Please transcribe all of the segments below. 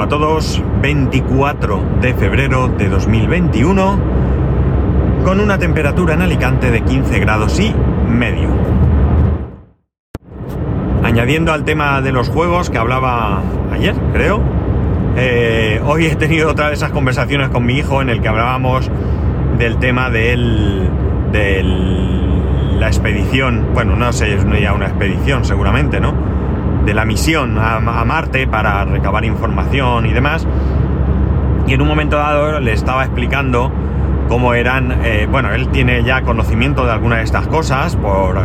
Hola a todos, 24 de febrero de 2021, con una temperatura en Alicante de 15 grados y medio. Añadiendo al tema de los juegos que hablaba ayer, creo, eh, hoy he tenido otra de esas conversaciones con mi hijo en el que hablábamos del tema del, del la expedición, bueno, no sé, es ya una expedición seguramente, ¿no? De la misión a, Marte para recabar información y demás. Y en un momento dado le estaba explicando cómo eran, eh, bueno, él tiene ya conocimiento de algunas de estas cosas por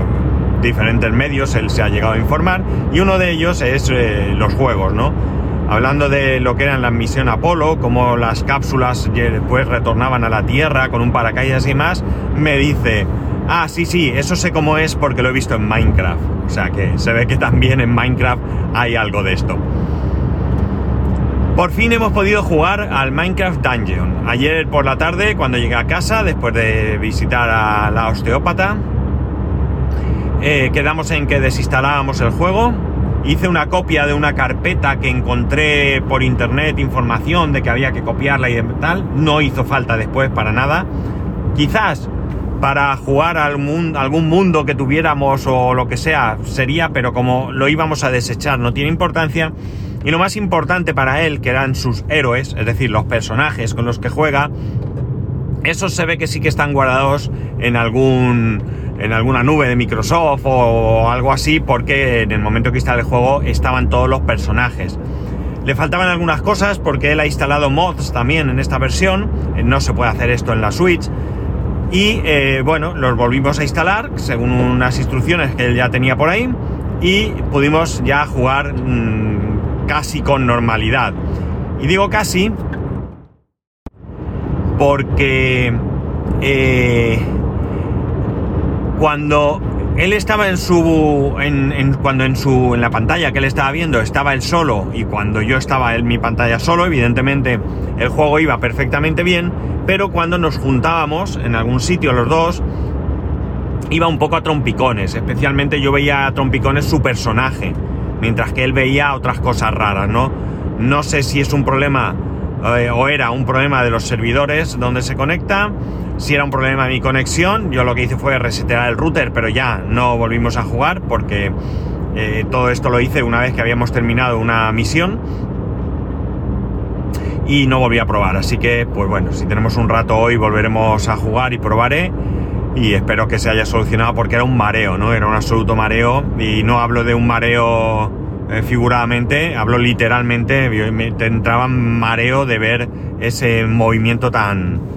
diferentes medios, él se ha llegado a informar, y uno de ellos es eh, los juegos, ¿no? Hablando de lo que eran la misión Apolo, cómo las cápsulas después retornaban a la Tierra con un paracaídas y más, me dice, ah, sí, sí, eso sé cómo es porque lo he visto en Minecraft. O sea que se ve que también en Minecraft hay algo de esto. Por fin hemos podido jugar al Minecraft Dungeon. Ayer por la tarde, cuando llegué a casa, después de visitar a la osteópata, eh, quedamos en que desinstalábamos el juego. Hice una copia de una carpeta que encontré por internet, información de que había que copiarla y tal. No hizo falta después para nada. Quizás para jugar a algún mundo que tuviéramos o lo que sea, sería, pero como lo íbamos a desechar, no tiene importancia. Y lo más importante para él, que eran sus héroes, es decir, los personajes con los que juega, esos se ve que sí que están guardados en algún en alguna nube de Microsoft o algo así, porque en el momento que instalé el juego estaban todos los personajes. Le faltaban algunas cosas porque él ha instalado mods también en esta versión, no se puede hacer esto en la Switch, y eh, bueno, los volvimos a instalar según unas instrucciones que él ya tenía por ahí y pudimos ya jugar mm, casi con normalidad. Y digo casi porque eh, cuando él estaba en su. En, cuando en su. en la pantalla que él estaba viendo estaba él solo. Y cuando yo estaba en mi pantalla solo, evidentemente el juego iba perfectamente bien. Pero cuando nos juntábamos en algún sitio los dos, iba un poco a trompicones. Especialmente yo veía a trompicones su personaje. Mientras que él veía otras cosas raras, ¿no? No sé si es un problema. Eh, o era un problema de los servidores donde se conecta si era un problema de mi conexión, yo lo que hice fue resetear el router, pero ya no volvimos a jugar porque eh, todo esto lo hice una vez que habíamos terminado una misión y no volví a probar. Así que, pues bueno, si tenemos un rato hoy volveremos a jugar y probaré y espero que se haya solucionado porque era un mareo, ¿no? Era un absoluto mareo y no hablo de un mareo eh, figuradamente, hablo literalmente, me entraba mareo de ver ese movimiento tan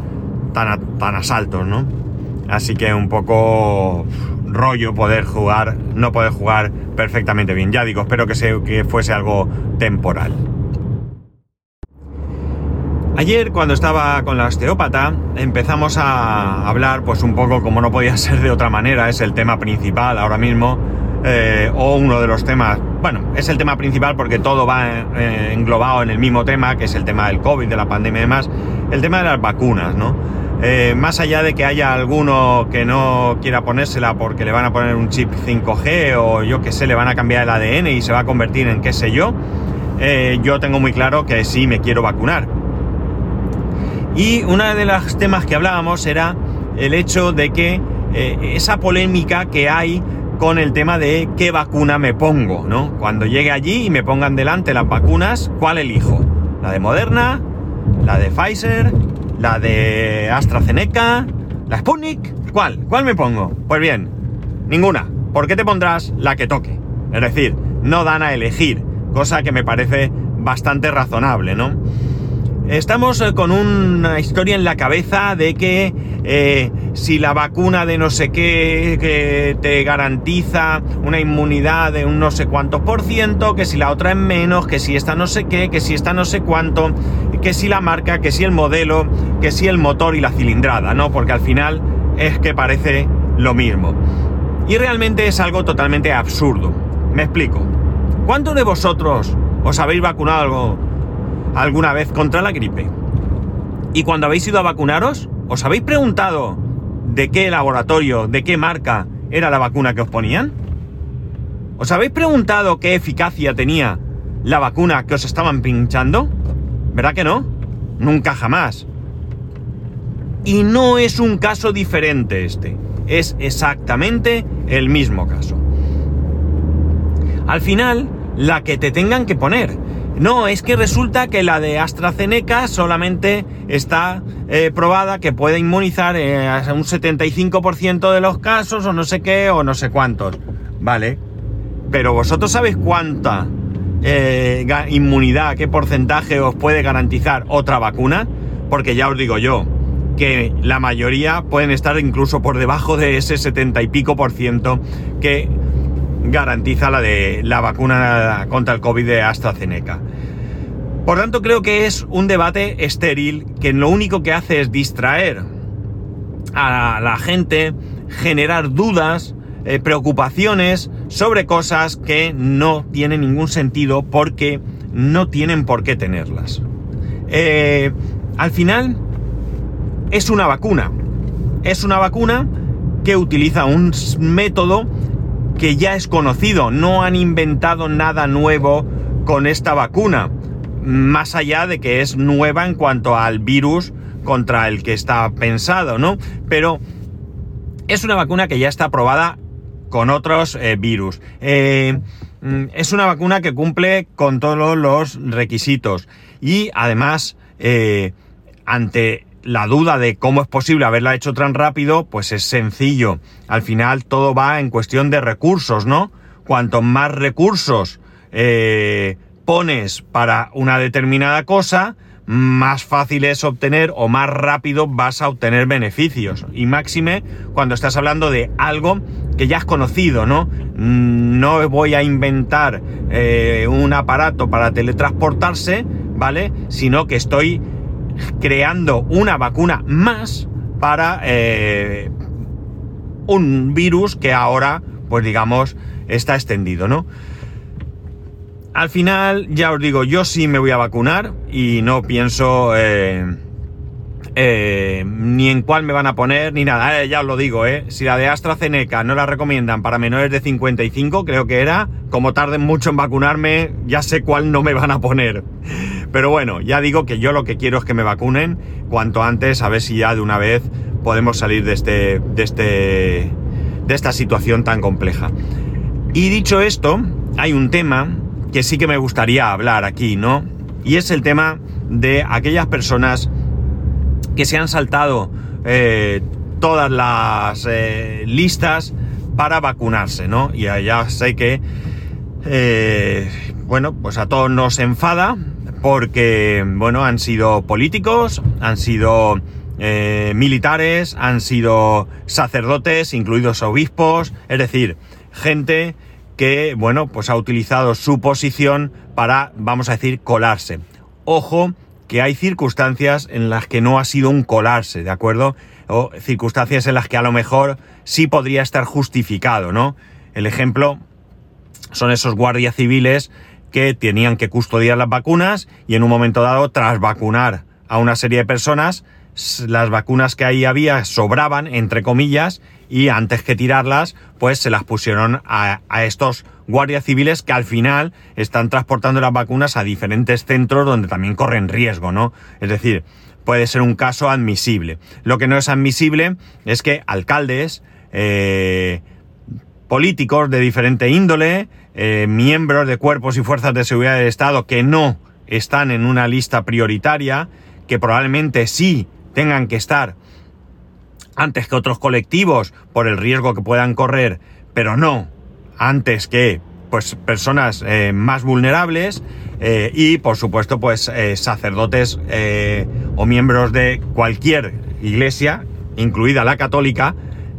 tan, tan asaltos, ¿no? Así que un poco rollo poder jugar, no poder jugar perfectamente bien. Ya digo, espero que, se, que fuese algo temporal. Ayer cuando estaba con la osteópata empezamos a hablar pues un poco como no podía ser de otra manera, es el tema principal ahora mismo, eh, o uno de los temas, bueno, es el tema principal porque todo va eh, englobado en el mismo tema, que es el tema del COVID, de la pandemia y demás, el tema de las vacunas, ¿no? Eh, más allá de que haya alguno que no quiera ponérsela porque le van a poner un chip 5G o yo que sé, le van a cambiar el ADN y se va a convertir en qué sé yo, eh, yo tengo muy claro que sí me quiero vacunar. Y uno de los temas que hablábamos era el hecho de que esa polémica que hay con el tema de qué vacuna me pongo, ¿no? Cuando llegue allí y me pongan delante las vacunas, ¿cuál elijo? ¿La de Moderna? ¿La de Pfizer? la de AstraZeneca, la Sputnik, ¿cuál? ¿Cuál me pongo? Pues bien, ninguna. ¿Por qué te pondrás la que toque? Es decir, no dan a elegir, cosa que me parece bastante razonable, ¿no? Estamos eh, con una historia en la cabeza de que eh, si la vacuna de no sé qué te garantiza una inmunidad de un no sé cuántos por ciento, que si la otra es menos, que si esta no sé qué, que si esta no sé cuánto, que si la marca, que si el modelo, que si el motor y la cilindrada, ¿no? Porque al final es que parece lo mismo. Y realmente es algo totalmente absurdo. Me explico. ¿Cuántos de vosotros os habéis vacunado alguna vez contra la gripe? Y cuando habéis ido a vacunaros, ¿os habéis preguntado de qué laboratorio, de qué marca era la vacuna que os ponían? ¿Os habéis preguntado qué eficacia tenía la vacuna que os estaban pinchando? ¿Verdad que no? Nunca jamás. Y no es un caso diferente este, es exactamente el mismo caso. Al final, la que te tengan que poner. No, es que resulta que la de AstraZeneca solamente está eh, probada que puede inmunizar eh, a un 75% de los casos o no sé qué o no sé cuántos. Vale. Pero vosotros sabéis cuánta eh, inmunidad, qué porcentaje os puede garantizar otra vacuna. Porque ya os digo yo, que la mayoría pueden estar incluso por debajo de ese 70 y pico por ciento que garantiza la de la vacuna contra el COVID de AstraZeneca. Por tanto, creo que es un debate estéril que lo único que hace es distraer a la gente, generar dudas, eh, preocupaciones sobre cosas que no tienen ningún sentido porque no tienen por qué tenerlas. Eh, al final, es una vacuna. Es una vacuna que utiliza un método que ya es conocido. No han inventado nada nuevo con esta vacuna. Más allá de que es nueva en cuanto al virus contra el que está pensado, ¿no? Pero es una vacuna que ya está aprobada con otros eh, virus. Eh, mm, es una vacuna que cumple con todos los requisitos. Y además, eh, ante la duda de cómo es posible haberla hecho tan rápido, pues es sencillo. Al final todo va en cuestión de recursos, ¿no? Cuanto más recursos eh, pones para una determinada cosa, más fácil es obtener o más rápido vas a obtener beneficios. Y máxime cuando estás hablando de algo que ya has conocido, ¿no? No voy a inventar eh, un aparato para teletransportarse, ¿vale? Sino que estoy creando una vacuna más para eh, un virus que ahora, pues digamos, está extendido, ¿no? Al final, ya os digo, yo sí me voy a vacunar y no pienso eh, eh, ni en cuál me van a poner ni nada. ya os lo digo, ¿eh? Si la de AstraZeneca no la recomiendan para menores de 55, creo que era, como tarden mucho en vacunarme, ya sé cuál no me van a poner. Pero bueno, ya digo que yo lo que quiero es que me vacunen cuanto antes, a ver si ya de una vez podemos salir de este, de este, de esta situación tan compleja. Y dicho esto, hay un tema que sí que me gustaría hablar aquí, ¿no? Y es el tema de aquellas personas que se han saltado eh, todas las eh, listas para vacunarse, ¿no? Y ya sé que, eh, bueno, pues a todos nos enfada porque, bueno, han sido políticos, han sido eh, militares, han sido sacerdotes, incluidos obispos, es decir, gente que, bueno, pues ha utilizado su posición para, vamos a decir, colarse. Ojo, que hay circunstancias en las que no ha sido un colarse, ¿de acuerdo? O circunstancias en las que a lo mejor sí podría estar justificado, ¿no? El ejemplo son esos guardias civiles que tenían que custodiar las vacunas y en un momento dado, tras vacunar a una serie de personas, las vacunas que ahí había sobraban, entre comillas, y antes que tirarlas, pues se las pusieron a, estos guardias civiles que al final están transportando las vacunas a diferentes centros donde también corren riesgo, ¿no? Es decir, puede ser un caso admisible. Lo que no es admisible es que alcaldes, eh, políticos de diferente índole, eh, miembros de cuerpos y fuerzas de seguridad del Estado que no están en una lista prioritaria, que probablemente sí tengan que estar antes que otros colectivos por el riesgo que puedan correr, pero no antes que pues personas eh, más vulnerables eh, y por supuesto pues sacerdotes o miembros de cualquier iglesia, incluida la católica,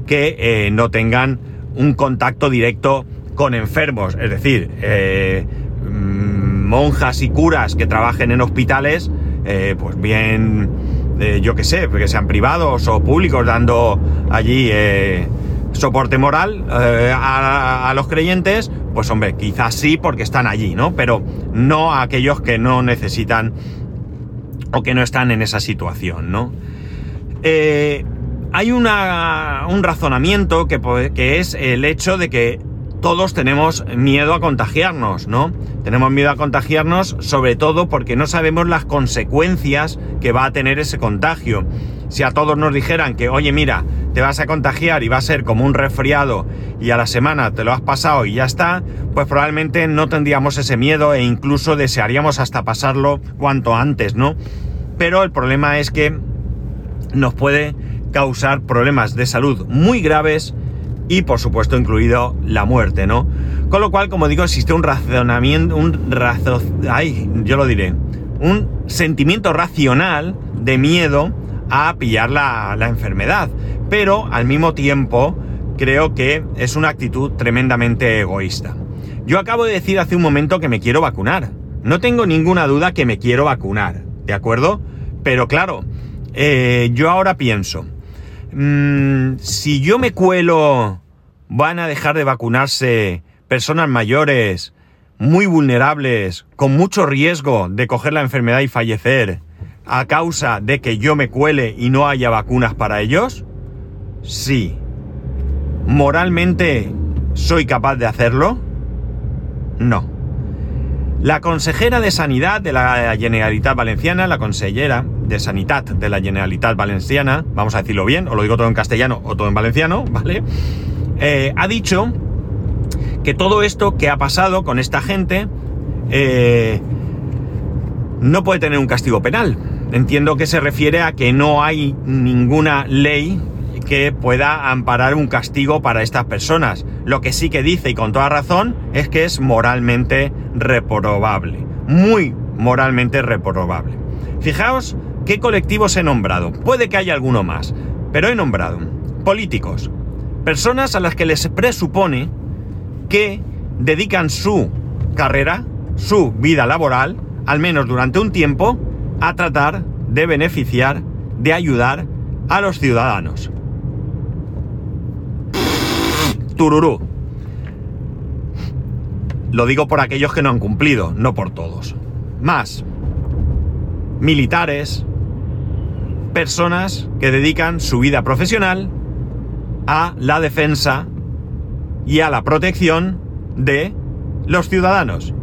que no tengan un contacto directo con enfermos, es decir, eh, mm, monjas y curas que trabajen en hospitales, eh, pues bien, eh, yo qué sé, que sean privados o públicos, dando allí soporte moral a, los creyentes, pues hombre, quizás sí porque están allí, ¿no? Pero no a aquellos que no necesitan o que no están en esa situación, ¿no? hay una, un razonamiento que, es el hecho de que todos tenemos miedo a contagiarnos, ¿no? Tenemos miedo a contagiarnos sobre todo porque no sabemos las consecuencias que va a tener ese contagio. Si a todos nos dijeran que, oye, mira, te vas a contagiar y va a ser como un resfriado y a la semana te lo has pasado y ya está, pues probablemente no tendríamos ese miedo e incluso desearíamos hasta pasarlo cuanto antes, ¿no? Pero el problema es que nos puede causar problemas de salud muy graves y por supuesto incluido la muerte, ¿no? Con lo cual, como digo, existe un razonamiento, un razo, ay, yo lo diré, un sentimiento racional de miedo a pillar la, enfermedad, pero al mismo tiempo creo que es una actitud tremendamente egoísta. Yo acabo de decir hace un momento que me quiero vacunar. No tengo ninguna duda que me quiero vacunar, ¿de acuerdo? Pero claro, eh, yo ahora pienso, Mm, si yo me cuelo, van a dejar de vacunarse personas mayores, muy vulnerables, con mucho riesgo de coger la enfermedad y fallecer, a causa de que yo me cuele y no haya vacunas para ellos? Sí. ¿Moralmente soy capaz de hacerlo? No. La consejera de Sanidad de la Generalitat Valenciana, la consellera de Sanidad de la Generalitat Valenciana, vamos a decirlo bien, o lo digo todo en castellano o todo en valenciano, ¿vale? Eh, ha dicho que todo esto que ha pasado con esta gente eh, no puede tener un castigo penal. Entiendo que se refiere a que no hay ninguna ley que pueda amparar un castigo para estas personas. Lo que sí que dice, y con toda razón, es que es moralmente reprobable. Muy moralmente reprobable. Fijaos qué colectivos he nombrado. Puede que haya alguno más, pero he nombrado políticos, personas a las que les presupone que dedican su carrera, su vida laboral, al menos durante un tiempo, a tratar de beneficiar, de ayudar a los ciudadanos. Tururú. Lo digo por aquellos que no han cumplido, no por todos. Más. Militares. Personas que dedican su vida profesional a la defensa y a la protección de los ciudadanos.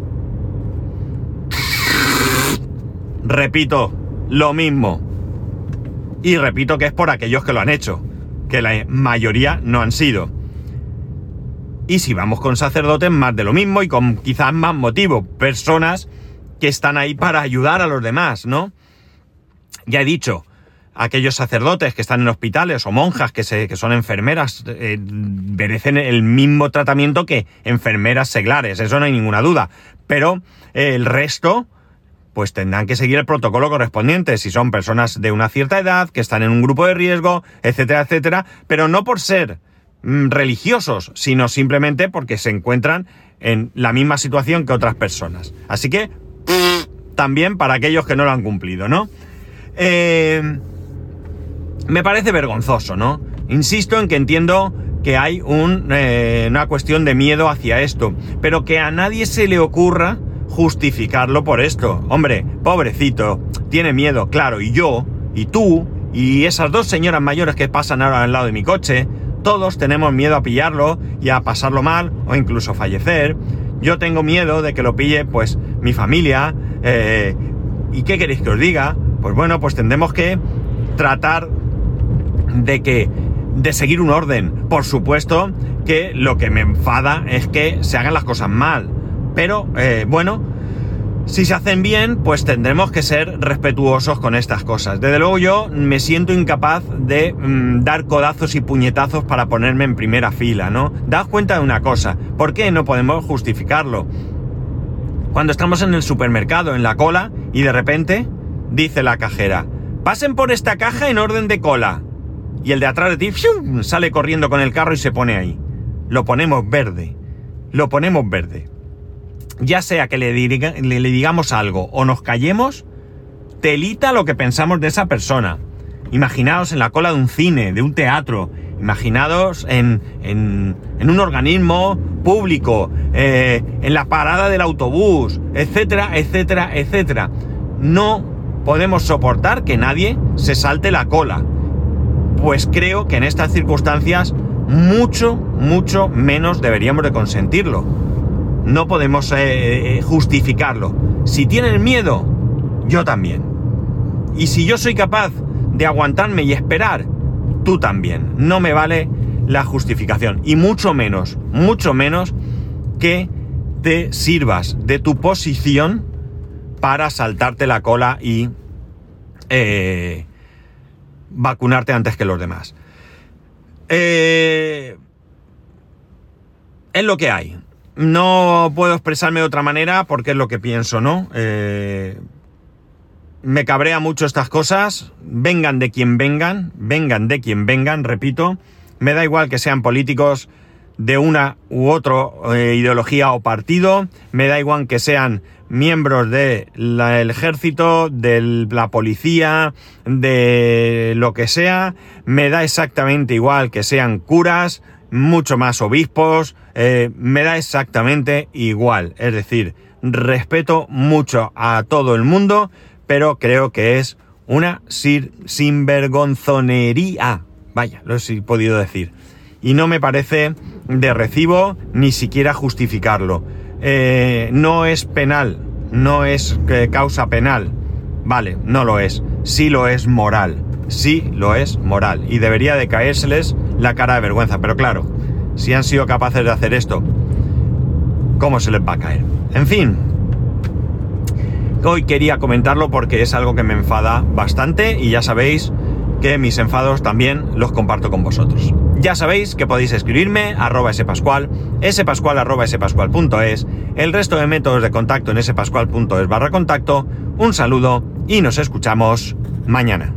Repito, lo mismo. Y repito que es por aquellos que lo han hecho, que la mayoría no han sido. Y si vamos con sacerdotes, más de lo mismo y con quizás más motivo. Personas que están ahí para ayudar a los demás, ¿no? Ya he dicho, aquellos sacerdotes que están en hospitales o monjas que, se, que son enfermeras eh, merecen el mismo tratamiento que enfermeras seglares, eso no hay ninguna duda. Pero el resto, pues tendrán que seguir el protocolo correspondiente, si son personas de una cierta edad, que están en un grupo de riesgo, etcétera, etcétera, pero no por ser religiosos, sino simplemente porque se encuentran en la misma situación que otras personas. Así que, también para aquellos que no lo han cumplido, ¿no? Eh, me parece vergonzoso, ¿no? Insisto en que entiendo que hay eh, una cuestión de miedo hacia esto, pero que a nadie se le ocurra justificarlo por esto. Hombre, pobrecito, tiene miedo, claro, y yo, y tú, y esas dos señoras mayores que pasan ahora al lado de mi coche, todos tenemos miedo a pillarlo y a pasarlo mal o incluso fallecer. Yo tengo miedo de que lo pille pues mi familia. Eh, ¿Y qué queréis que os diga? Pues bueno, pues tendremos que tratar de que de seguir un orden. Por supuesto que lo que me enfada es que se hagan las cosas mal. Pero eh, bueno, si se hacen bien, pues tendremos que ser respetuosos con estas cosas. Desde luego yo me siento incapaz de mm, dar codazos y puñetazos para ponerme en primera fila, ¿no? Daos cuenta de una cosa, ¿por qué no podemos justificarlo? Cuando estamos en el supermercado, en la cola, y de repente dice la cajera, pasen por esta caja en orden de cola. Y el de atrás de ti sale corriendo con el carro y se pone ahí. Lo ponemos verde. Lo ponemos verde ya sea que le, digamos algo o nos callemos, telita lo que pensamos de esa persona. Imaginaos en la cola de un cine, de un teatro, imaginaos en, en, un organismo público, eh, en la parada del autobús, etcétera, etcétera, etcétera. No podemos soportar que nadie se salte la cola. Pues creo que en estas circunstancias mucho, mucho menos deberíamos de consentirlo. No podemos eh, eh, justificarlo. Si tienen miedo, yo también. Y si yo soy capaz de aguantarme y esperar, tú también. No me vale la justificación. Y mucho menos, mucho menos que te sirvas de tu posición para saltarte la cola y eh, vacunarte antes que los demás. Es lo que hay. No puedo expresarme de otra manera porque es lo que pienso, ¿no? Eh, me cabrea mucho estas cosas, vengan de quien vengan, vengan de quien vengan, repito, me da igual que sean políticos de una u otra eh, ideología o partido, me da igual que sean miembros del ejército, de la policía, de lo que sea, me da exactamente igual que sean curas, mucho más obispos, eh, me da exactamente igual. Es decir, respeto mucho a todo el mundo, pero creo que es una sinvergonzonería. Vaya, lo he podido decir. Y no me parece de recibo ni siquiera justificarlo. Eh, no es penal, no es eh, causa penal. Vale, no lo es. Sí lo es moral. Sí lo es moral. Y debería de caérseles la cara de vergüenza. Pero claro, si han sido capaces de hacer esto, ¿cómo se les va a caer? En fin. Hoy quería comentarlo porque es algo que me enfada bastante y ya sabéis que mis enfados también los comparto con vosotros. Ya sabéis que podéis escribirme arroba spascual, spascual arroba spascual.es, el resto de métodos de contacto en spascual.es barra contacto. Un saludo y nos escuchamos mañana.